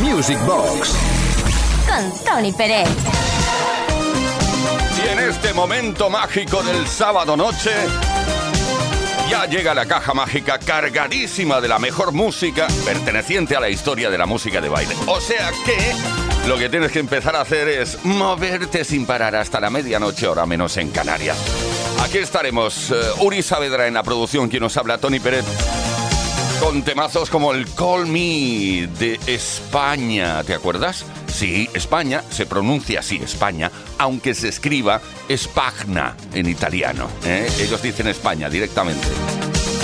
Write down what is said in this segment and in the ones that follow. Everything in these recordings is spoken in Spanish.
Music Box. Con Tony Pérez. Y en este momento mágico del sábado noche, ya llega la caja mágica cargadísima de la mejor música perteneciente a la historia de la música de baile. O sea que lo que tienes que empezar a hacer es moverte sin parar hasta la medianoche, hora menos en Canarias. Aquí estaremos. eh, Uri Saavedra en la producción, quien nos habla, Tony Pérez. Con temazos como el Call Me de España, ¿te acuerdas? Sí, España se pronuncia así, España, aunque se escriba Spagna en italiano. ¿eh? Ellos dicen España directamente.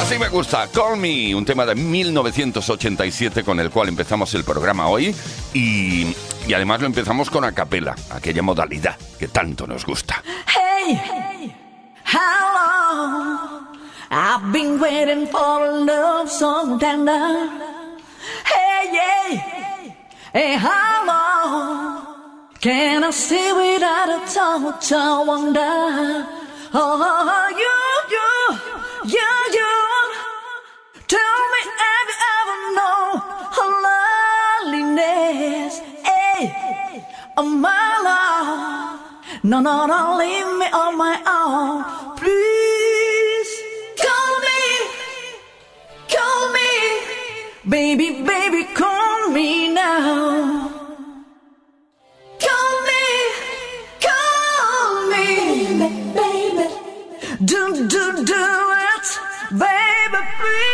Así me gusta, Call Me, un tema de 1987 con el cual empezamos el programa hoy y, y además lo empezamos con a capela, aquella modalidad que tanto nos gusta. Hey, long I've been waiting for a love so tender. Hey, yeah, hey, how long can I stay without a touch? I wonder. Oh, you, you, you, you. Tell me, have you ever known her loneliness? Hey, oh my love. No, no, don't leave me on my own. Please baby, baby, call me now. Call me, call me, baby. Do, do, do it, baby, please.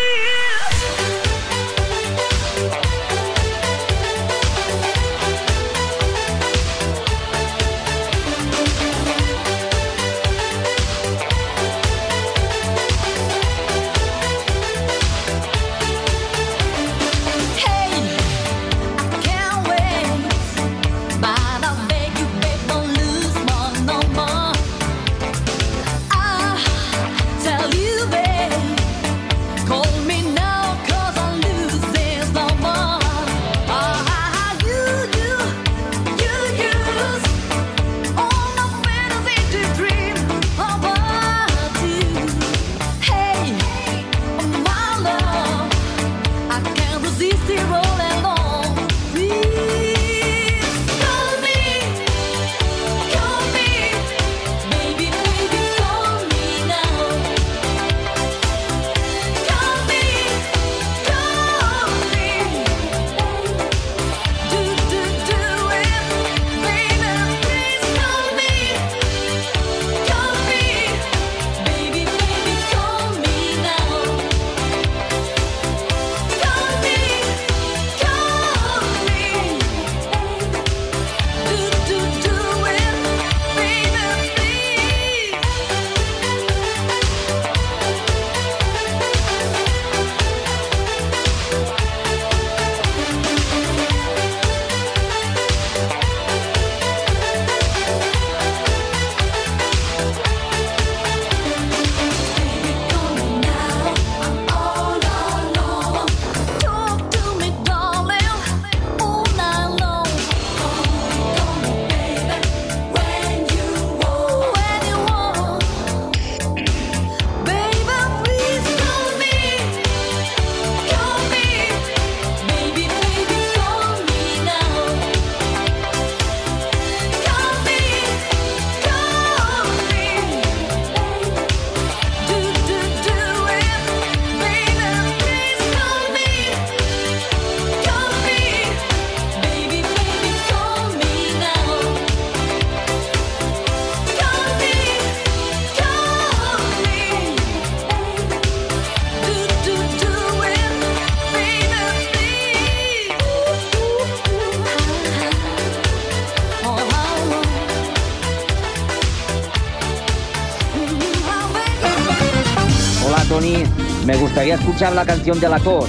Escuchar la canción de la tos.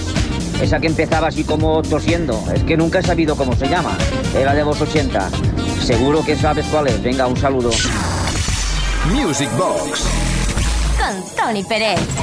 Esa que empezaba así como tosiendo. Es que nunca he sabido cómo se llama. Era de los 80. Seguro que sabes cuál es. Venga, un saludo. Music Box. Con Tony Pérez.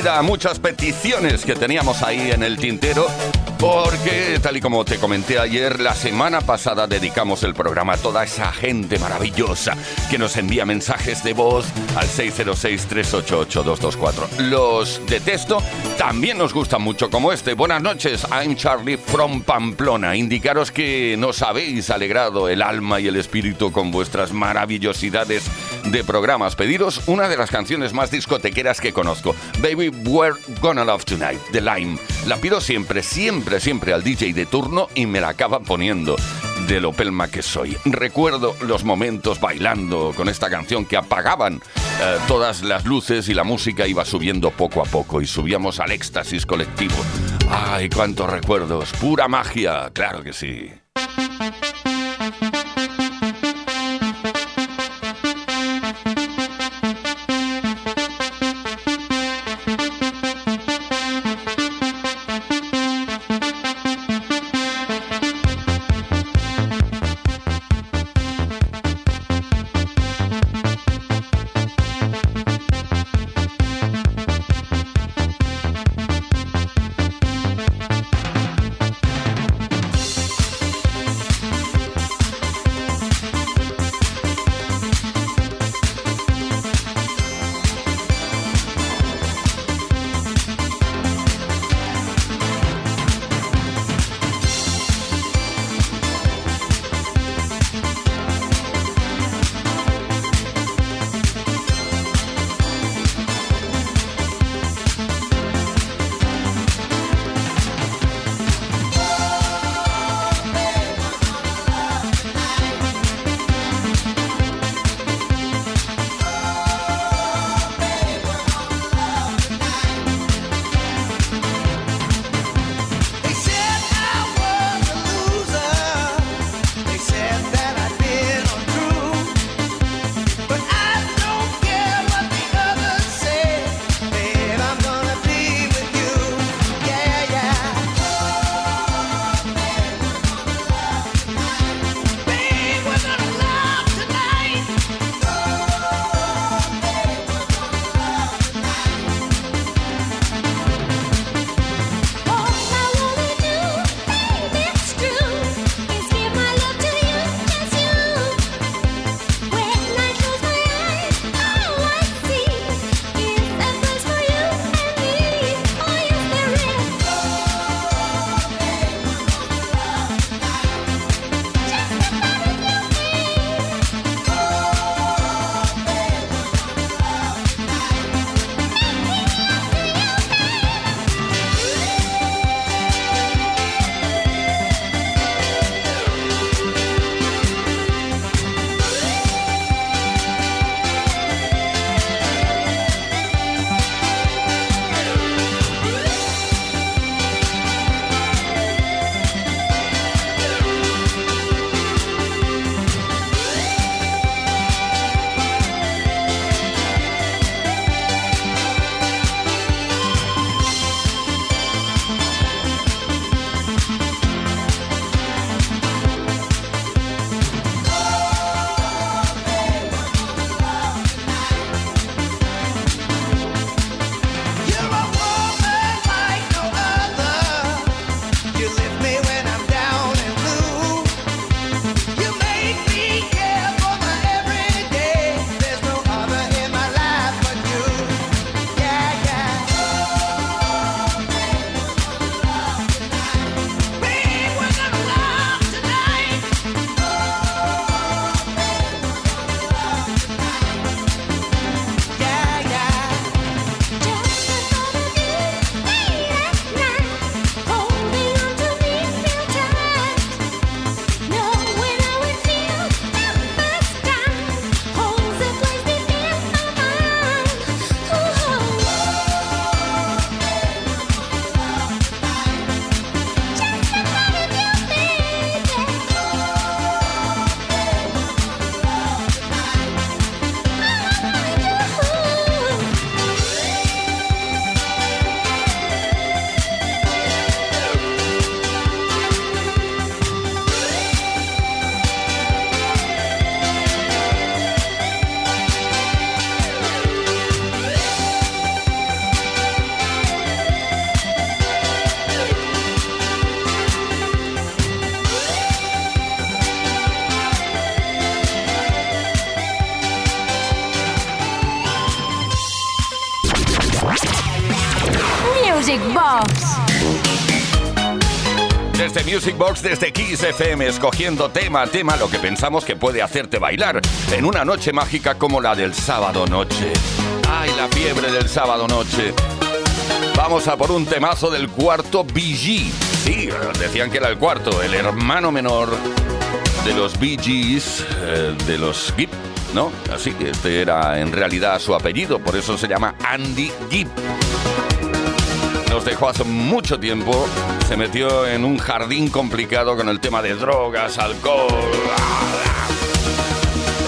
Salida muchas peticiones que teníamos ahí en el tintero. Porque, tal y como te comenté ayer, la semana pasada dedicamos el programa a toda esa gente maravillosa que nos envía mensajes de voz al 606-388-224. Los detesto, también nos gustan mucho como este. Buenas noches, I'm Charlie from Pamplona. Indicaros que nos habéis alegrado el alma y el espíritu con vuestras maravillosidades de programas. Pediros una de las canciones más discotequeras que conozco, Baby We're Gonna Love Tonight, de Lime. La pido siempre, siempre, siempre al DJ de turno y me la acaba poniendo de lo pelma que soy. Recuerdo los momentos bailando con esta canción que apagaban eh, todas las luces y la música iba subiendo poco a poco y subíamos al éxtasis colectivo. ¡Ay, cuántos recuerdos! ¡Pura magia! ¡Claro que sí! Music Box, desde Kiss FM, escogiendo tema a tema lo que pensamos que puede hacerte bailar en una noche mágica como la del sábado noche. ¡Ay, la fiebre del sábado noche! Vamos a por un temazo del cuarto BG. Sí, decían que era el cuarto, el hermano menor de los Gees, eh, de los Gibb, ¿no? Así que este era en realidad su apellido, por eso se llama Andy Gibb. Dejó hace mucho tiempo, se metió en un jardín complicado con el tema de drogas, alcohol.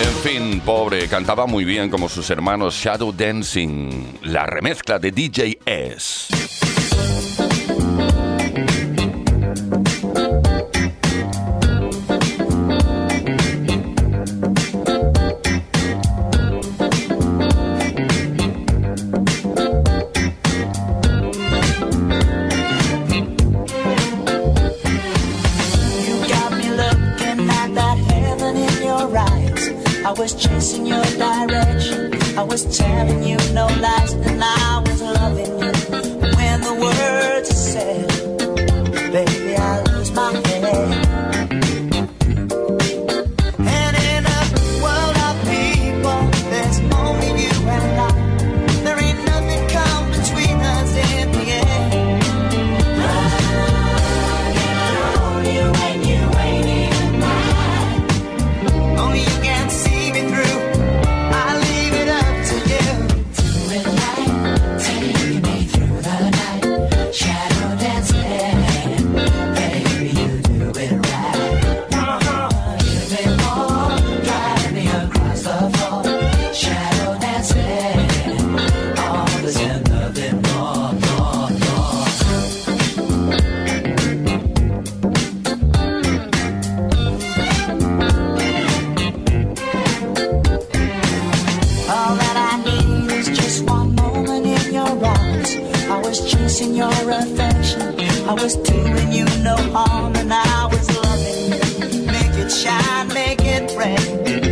En fin, pobre, cantaba muy bien como sus hermanos Shadow Dancing, la remezcla de DJ S. was chasing your affection. I was doing you no harm, and I was loving you. Make it shine, make it rain.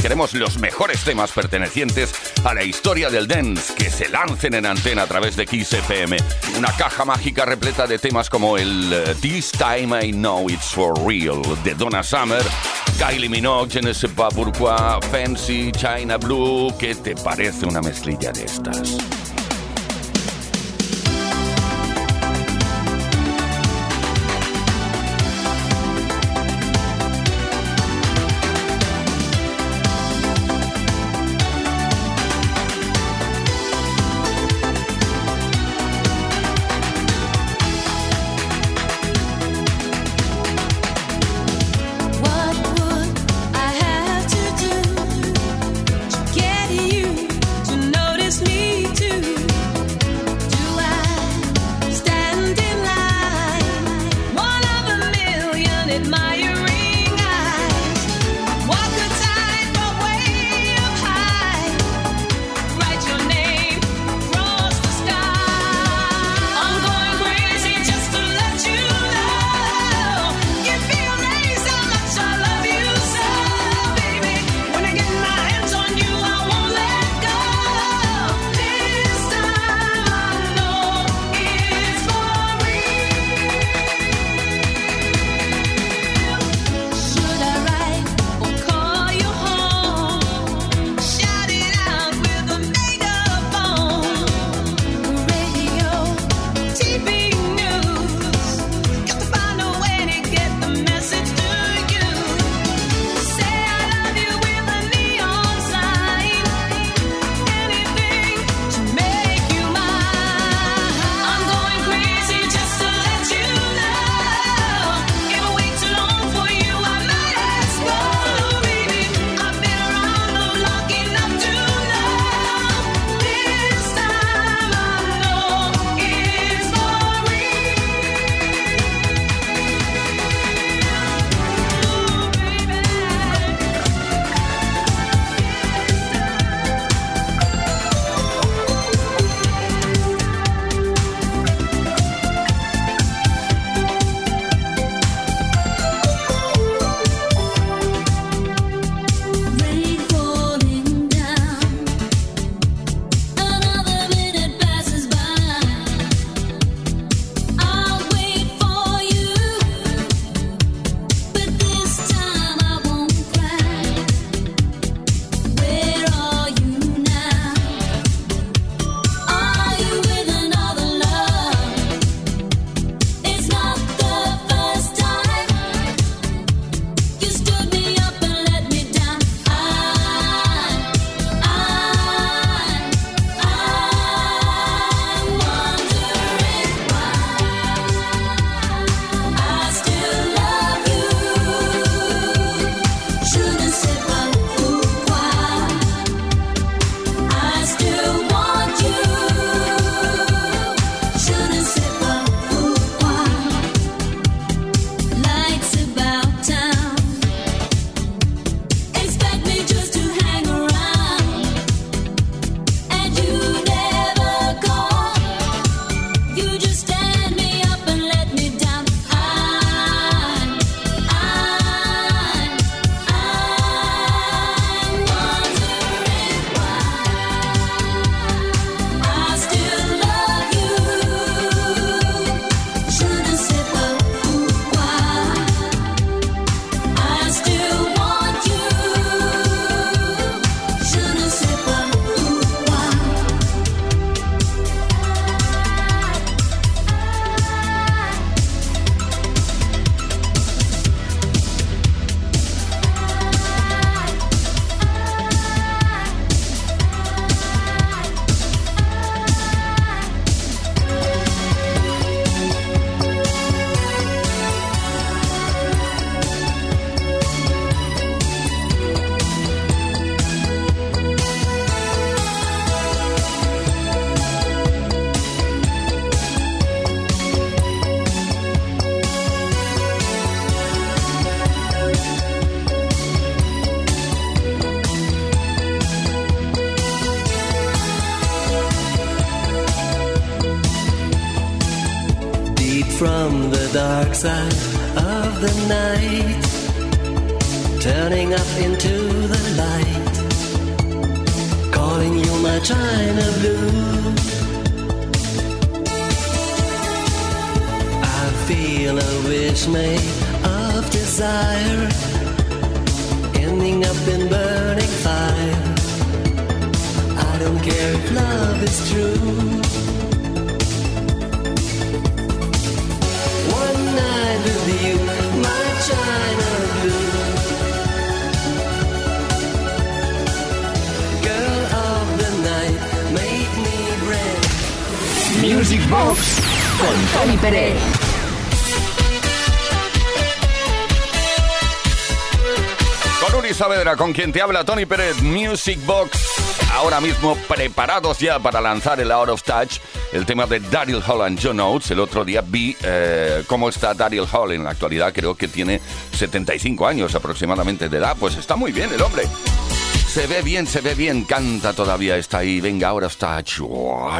queremos los mejores temas pertenecientes a la historia del dance que se lancen en antena a través de Kiss FM. Una caja mágica repleta de temas como el eh, This Time I Know It's For Real de Donna Summer, Kylie Minogue, Je ne sais Fancy, China Blue. ¿Qué te parece una mezclilla de estas? con quien te habla Tony Pérez, Music Box. Ahora mismo preparados ya para lanzar el Out of Touch, el tema de Daryl Hall and John Oates. El otro día vi eh, cómo está Daryl Hall en la actualidad, creo que tiene 75 años aproximadamente de edad. Pues está muy bien el hombre. Se ve bien, se ve bien, canta todavía, está ahí. Venga, Out of Touch. Oh.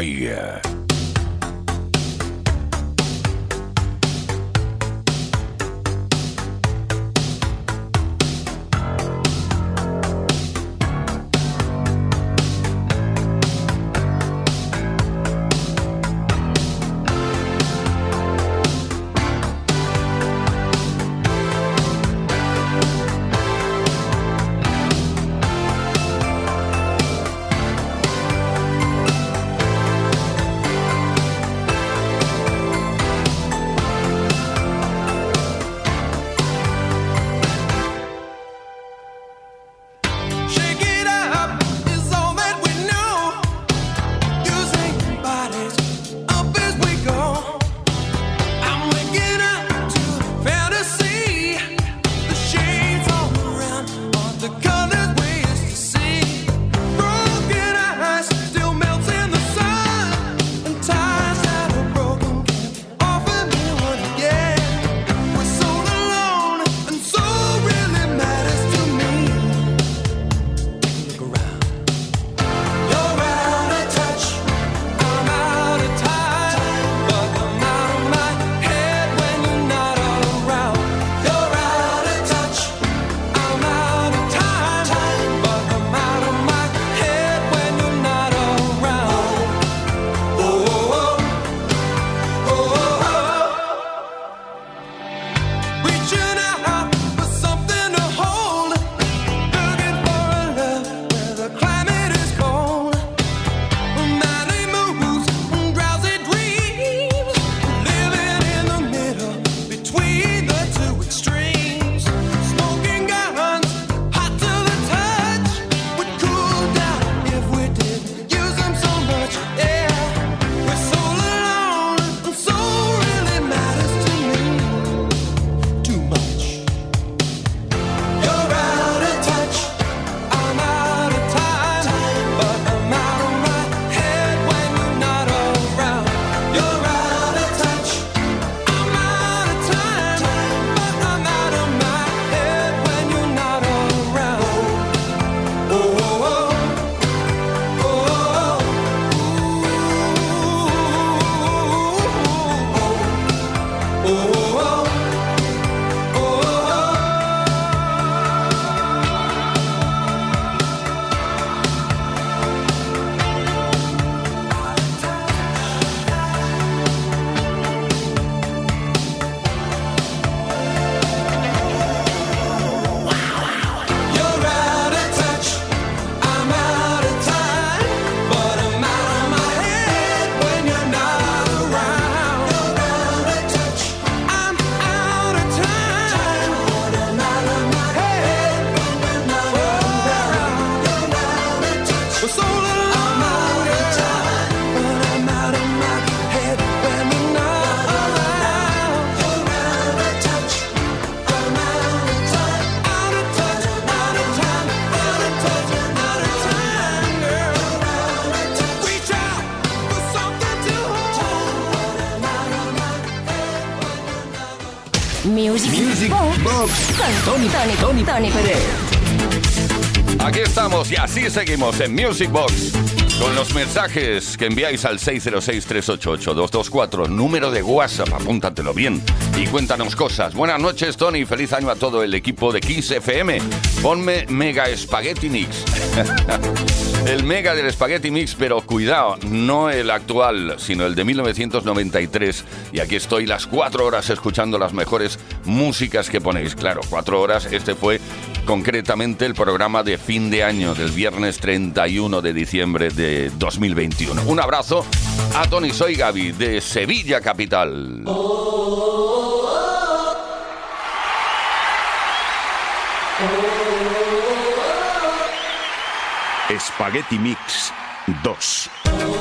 Music, Box, Box, con Tony, Tony, Tony, Tony Pérez. Aquí estamos y así seguimos en Music Box. Con los mensajes que enviáis al 606-388-224, número de WhatsApp, apúntatelo bien y cuéntanos cosas. Buenas noches, Tony, feliz año a todo el equipo de 15FM. Ponme Mega Spaghetti Mix. el Mega del Spaghetti Mix, pero cuidado, no el actual, sino el de 1993. Y aquí estoy las cuatro horas escuchando las mejores músicas que ponéis. Claro, cuatro horas, este fue concretamente el programa de fin de año del viernes 31 de diciembre de de 2021. Un abrazo a Tony Soy Gaby de Sevilla Capital. Spaghetti Mix 2.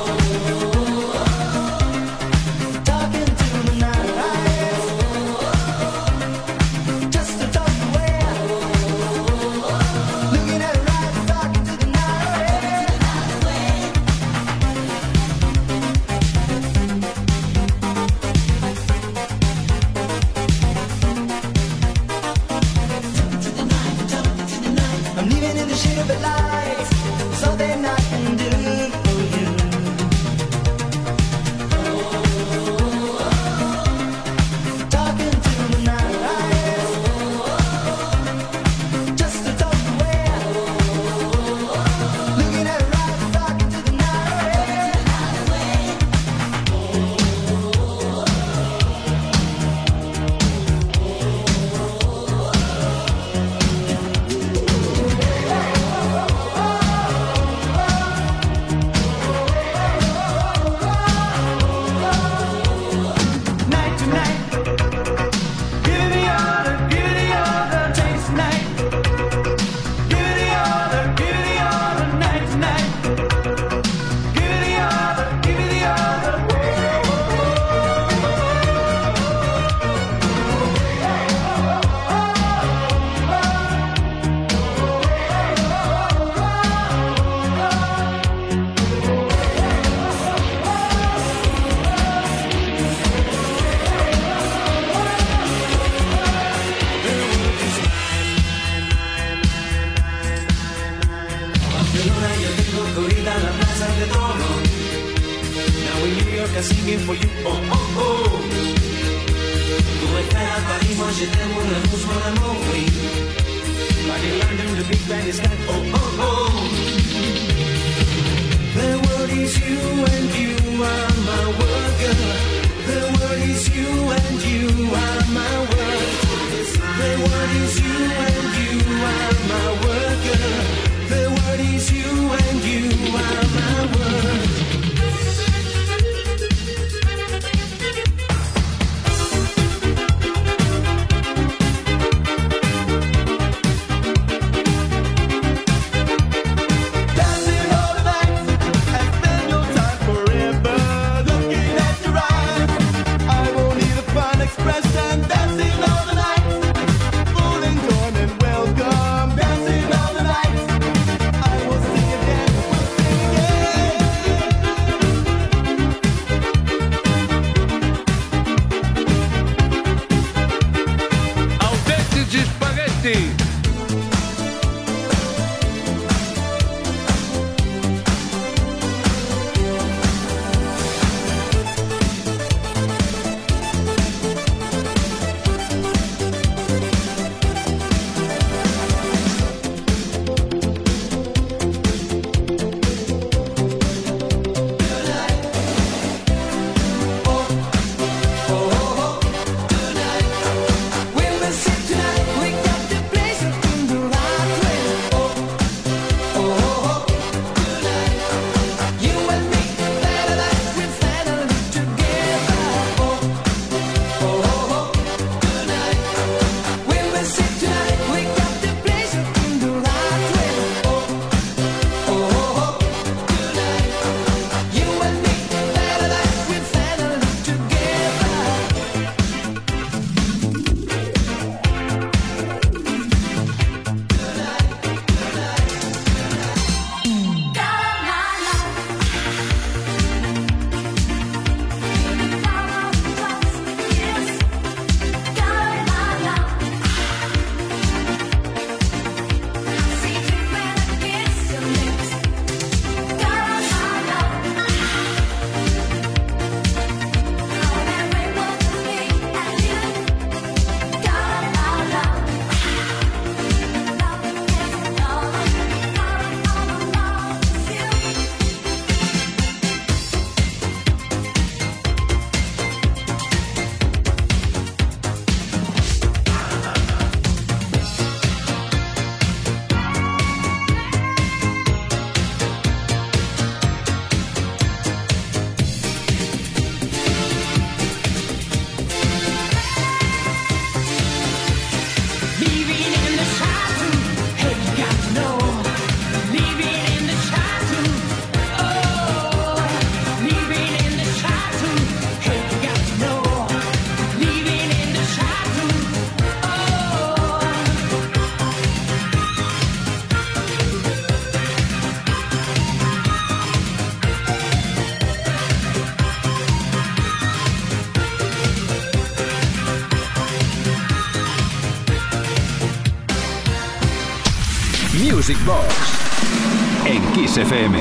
En Kiss FM.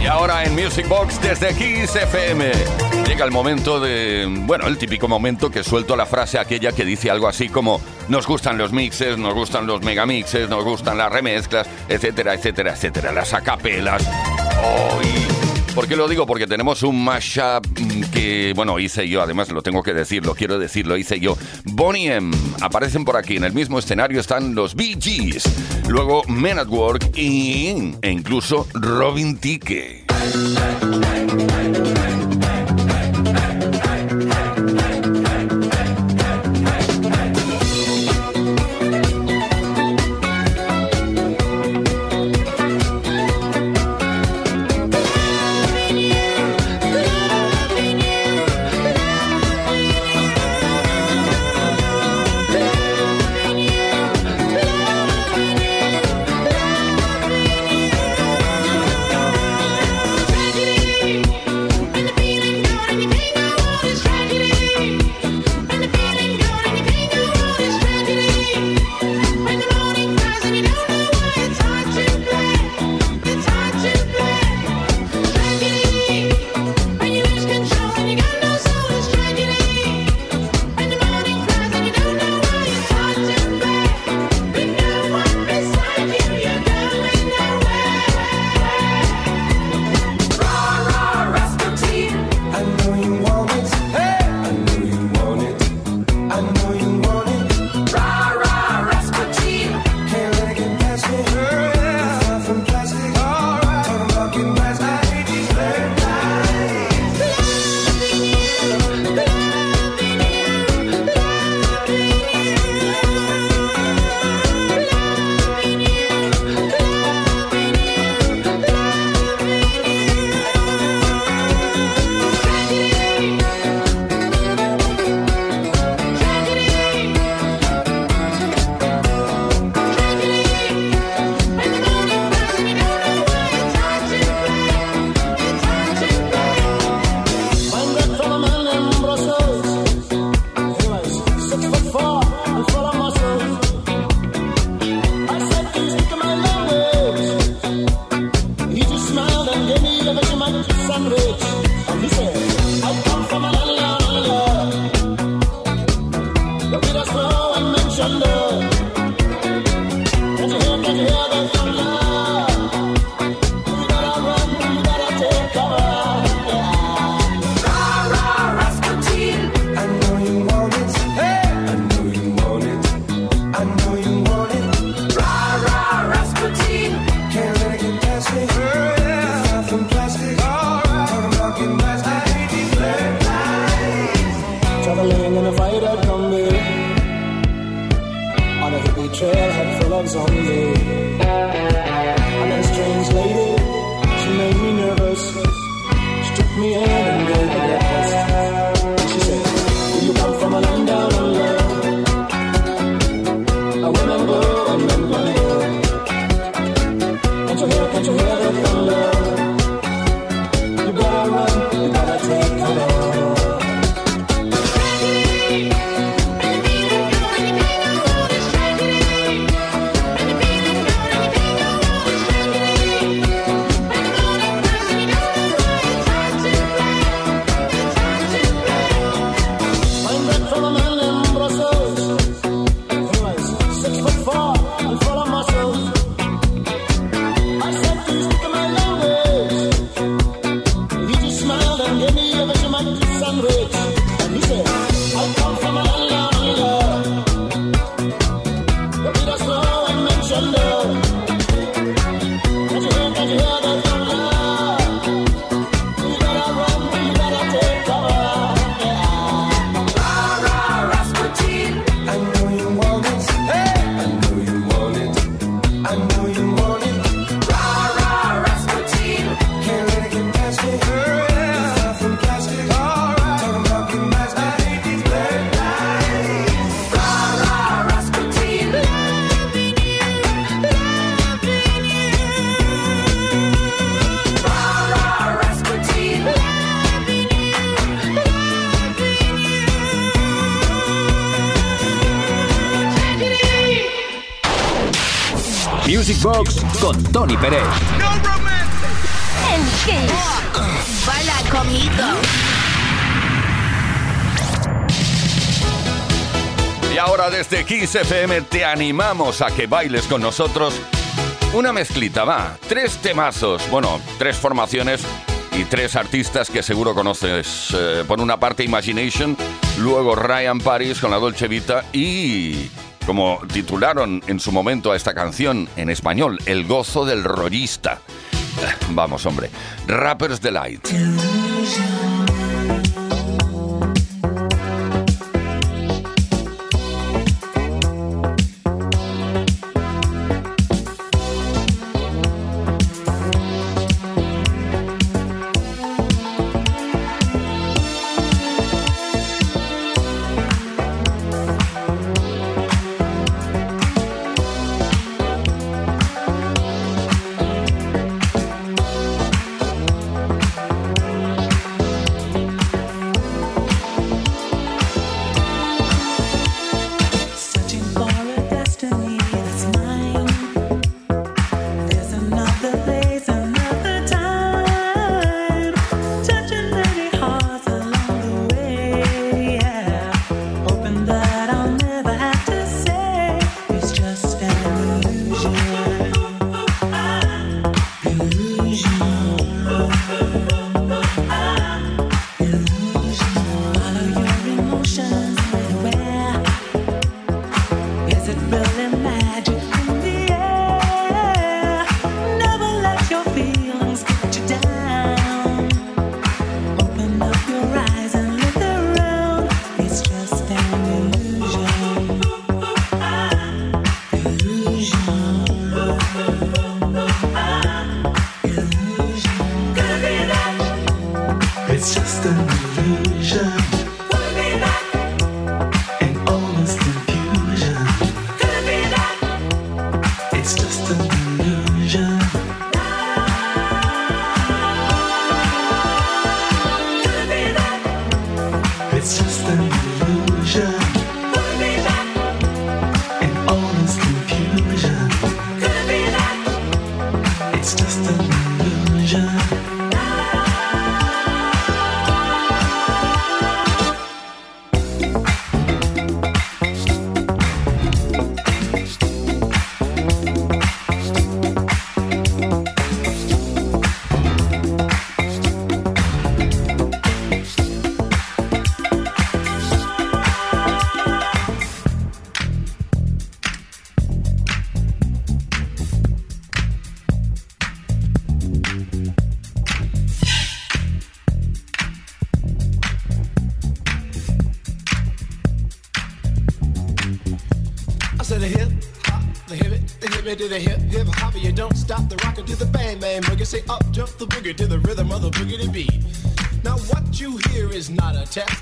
Y ahora en Music Box desde Kiss FM. Llega el momento de. Bueno, el típico momento que suelto la frase aquella que dice algo así como: Nos gustan los mixes, nos gustan los megamixes, nos gustan las remezclas, etcétera, etcétera, etcétera. Las acapelas. Oh, ¿Por qué lo digo? Porque tenemos un mashup que, bueno, hice yo, además lo tengo que decir, lo quiero decir, lo hice yo. Bonnie M. Aparecen por aquí, en el mismo escenario están los Bee Gees, luego Men at Work y, e incluso Robin Ticke. Tony Pérez. Kiss. Conmigo. Y ahora desde Kiss FM te animamos a que bailes con nosotros una mezclita, va. Tres temazos, bueno, tres formaciones y tres artistas que seguro conoces. Eh, por una parte Imagination, luego Ryan Paris con la Dolce Vita y como titularon en su momento a esta canción en español, El gozo del rollista. Eh, Vamos, hombre. Rappers Delight. Say up jump the boogie to the rhythm of the boogie to beat. Now what you hear is not a test.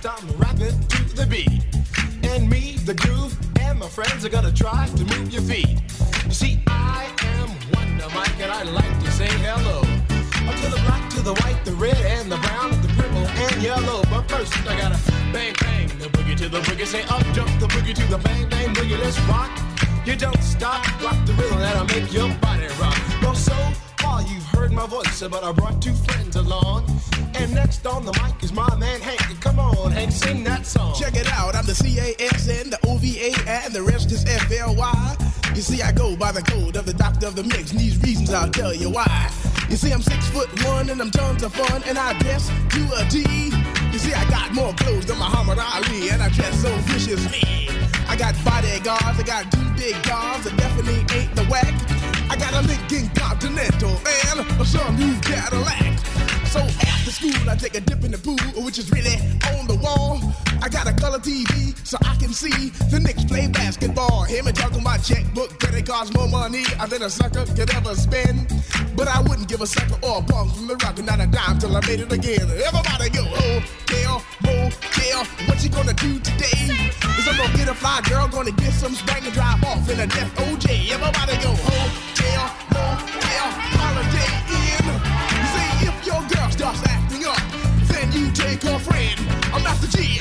Tell you why. You see, I'm six foot one, and I'm tons of fun, and I dress to a T. You see, I got more clothes than Muhammad Ali, and I dress so viciously. I got bodyguards, I got two big guns, that definitely ain't the whack. I got a Lincoln Continental and some new Cadillac. So after school, I take a dip in the pool, which is really on the wall. I got a color TV so I can see the Knicks play basketball. Him and talking my checkbook, that it costs more money than a sucker could ever spend. But I wouldn't give a sucker or a bum from the rock not a dime till I made it again. Everybody go, oh, hotel, motel, oh, what you gonna do today? Is I'm gonna get a fly girl, gonna get some spank and drive off in a death OJ. Everybody go, oh, hotel, motel, holiday in. See, if your girl starts acting up, then you take her friend. I'm Master G,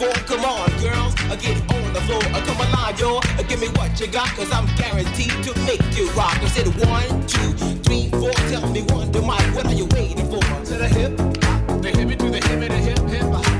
four. Come on, girls, I get on the floor. I come alive, y'all. Give me what you got, cause I'm guaranteed to make you rock. I said one, two, three, four. Tell me one, to Mike, what are you waiting for? To the hip, the hip, to the hip, the hip, hip.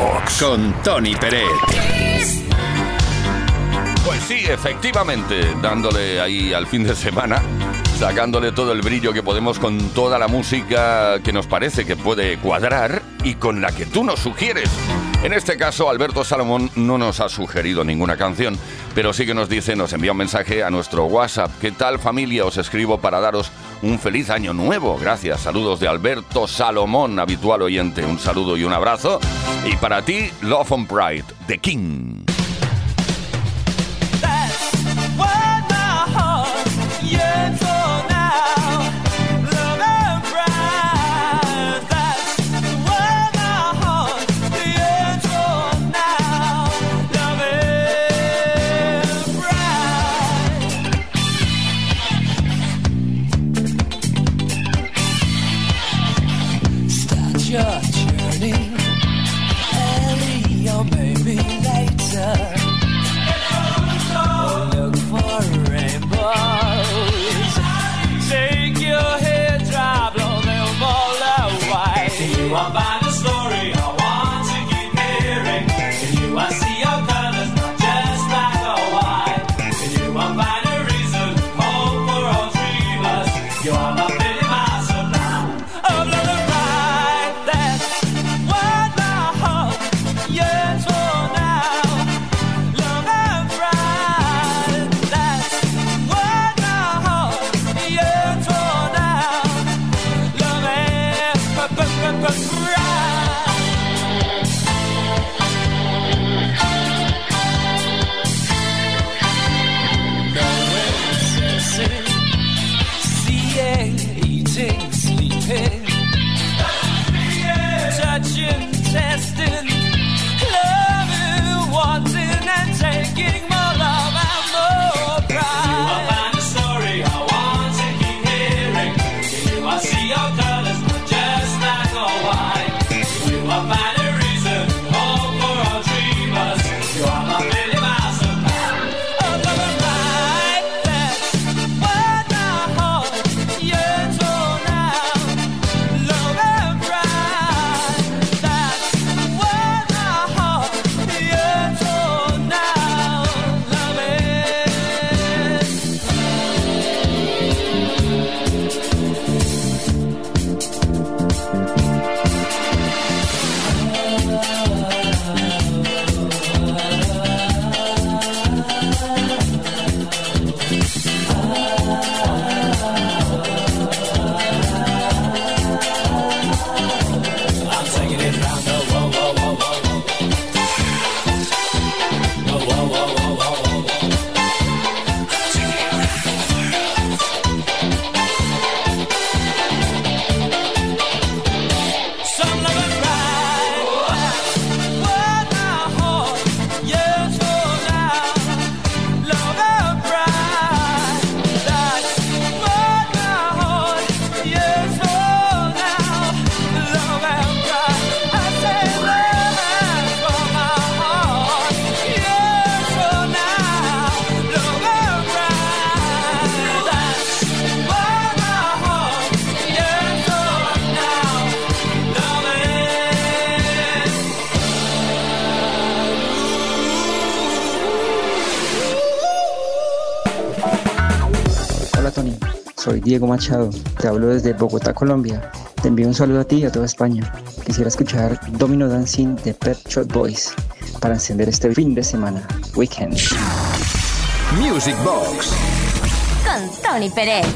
Box con Tony Peret. Pues sí, efectivamente, dándole ahí al fin de semana. sacándole todo el brillo que podemos con toda la música que nos parece que puede cuadrar y con la que tú nos sugieres. En este caso, Alberto Salomón no nos ha sugerido ninguna canción, pero sí que nos dice, nos envía un mensaje a nuestro WhatsApp. ¿Qué tal familia? Os escribo para daros un feliz año nuevo. Gracias. Saludos de Alberto Salomón, habitual oyente. Un saludo y un abrazo. Y para ti, Love and Pride, The King. Diego Machado, te hablo desde Bogotá, Colombia. Te envío un saludo a ti y a toda España. Quisiera escuchar Domino Dancing de Pet Shop Boys para encender este fin de semana, weekend. Music Box Con Tony Pérez.